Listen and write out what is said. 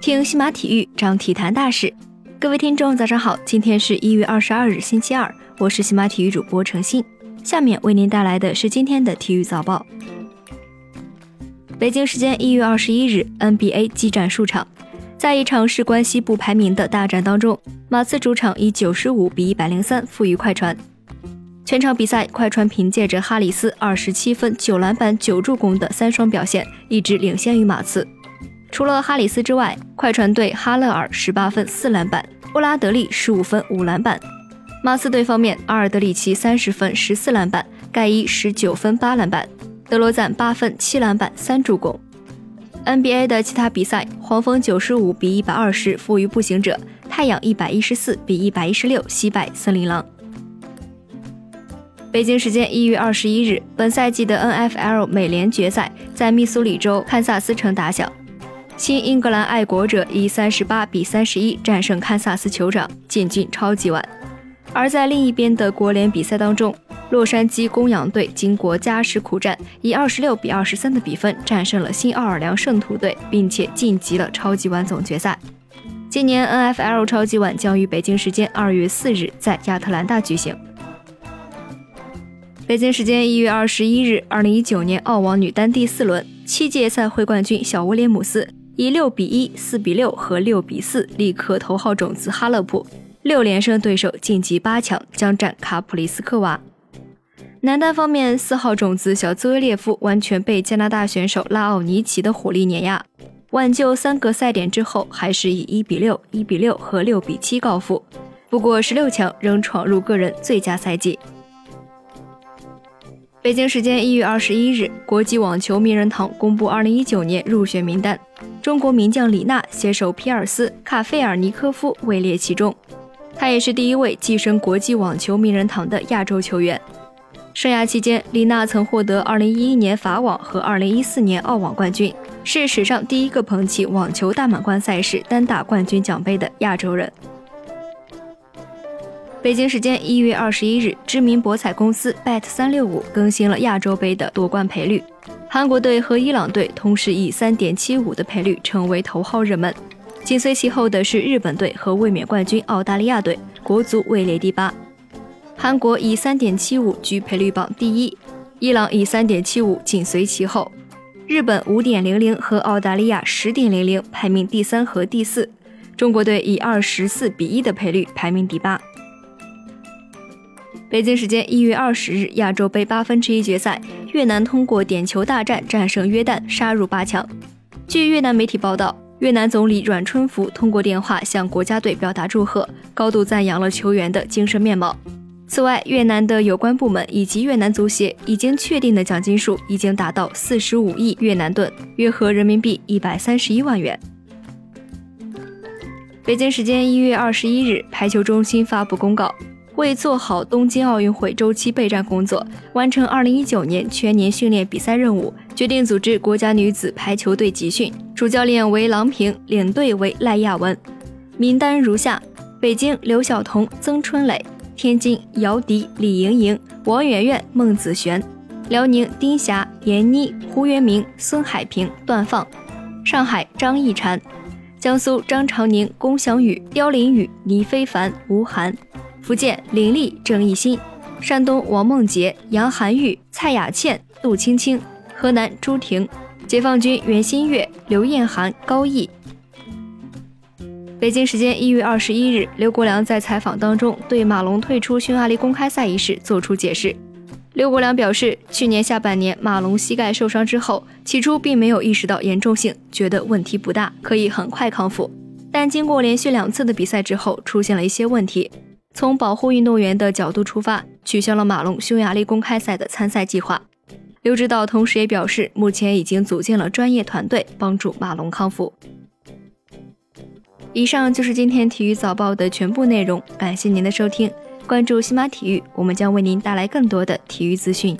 听西马体育，张体坛大事。各位听众，早上好，今天是一月二十二日，星期二，我是西马体育主播程鑫。下面为您带来的是今天的体育早报。北京时间一月二十一日，NBA 激战数场，在一场事关西部排名的大战当中，马刺主场以九十五比一百零三负于快船。全场比赛，快船凭借着哈里斯二十七分、九篮板、九助攻的三双表现，一直领先于马刺。除了哈里斯之外，快船队哈勒尔十八分四篮板，布拉德利十五分五篮板。马刺队方面，阿尔德里奇三十分十四篮板，盖伊十九分八篮板，德罗赞八分七篮板三助攻。NBA 的其他比赛，黄蜂九十五比一百二十负于步行者，太阳一百一十四比一百一十六惜败森林狼。北京时间一月二十一日，本赛季的 NFL 美联决赛在密苏里州堪萨斯城打响，新英格兰爱国者以三十八比三十一战胜堪萨斯酋长，进军超级碗。而在另一边的国联比赛当中，洛杉矶公羊队经过加时苦战，以二十六比二十三的比分战胜了新奥尔良圣徒队，并且晋级了超级碗总决赛。今年 NFL 超级碗将于北京时间二月四日在亚特兰大举行。北京时间一月二十一日，二零一九年澳网女单第四轮，七届赛会冠军小威廉姆斯以六比一、四比六和六比四力克头号种子哈勒普，六连胜对手晋级八强，将战卡普里斯科娃。男单方面，四号种子小兹维列夫完全被加拿大选手拉奥尼奇的火力碾压，挽救三个赛点之后，还是以一比六、一比六和六比七告负。不过十六强仍闯入个人最佳赛季。北京时间一月二十一日，国际网球名人堂公布二零一九年入选名单，中国名将李娜携手皮尔斯、卡费尔尼科夫位列其中。她也是第一位跻身国际网球名人堂的亚洲球员。生涯期间，李娜曾获得二零一一年法网和二零一四年澳网冠军，是史上第一个捧起网球大满贯赛事单打冠军奖杯的亚洲人。北京时间一月二十一日，知名博彩公司 Bet 三六五更新了亚洲杯的夺冠赔率，韩国队和伊朗队同时以三点七五的赔率成为头号热门，紧随其后的是日本队和卫冕冠军澳大利亚队，国足位列第八。韩国以三点七五居赔率榜第一，伊朗以三点七五紧随其后，日本五点零零和澳大利亚十点零零排名第三和第四，中国队以二十四比一的赔率排名第八。北京时间一月二十日，亚洲杯八分之一决赛，越南通过点球大战战胜约旦，杀入八强。据越南媒体报道，越南总理阮春福通过电话向国家队表达祝贺，高度赞扬了球员的精神面貌。此外，越南的有关部门以及越南足协已经确定的奖金数已经达到四十五亿越南盾，约合人民币一百三十一万元。北京时间一月二十一日，排球中心发布公告。为做好东京奥运会周期备战工作，完成2019年全年训练比赛任务，决定组织国家女子排球队集训，主教练为郎平，领队为赖亚文。名单如下：北京刘晓彤、曾春蕾；天津姚迪、李盈莹、王媛媛、孟子璇；辽宁丁霞、闫妮、胡元明、孙海平、段放；上海张艺婵；江苏张常宁、龚翔宇、刁琳宇、倪非凡、吴涵。福建林立、郑艺鑫，山东王梦洁、杨涵玉、蔡雅倩、杜青青，河南朱婷，解放军袁心玥、刘艳涵、高毅。北京时间一月二十一日，刘国梁在采访当中对马龙退出匈牙利公开赛一事作出解释。刘国梁表示，去年下半年马龙膝盖受伤之后，起初并没有意识到严重性，觉得问题不大，可以很快康复。但经过连续两次的比赛之后，出现了一些问题。从保护运动员的角度出发，取消了马龙匈牙利公开赛的参赛计划。刘指导同时也表示，目前已经组建了专业团队帮助马龙康复。以上就是今天体育早报的全部内容，感谢您的收听，关注西马体育，我们将为您带来更多的体育资讯。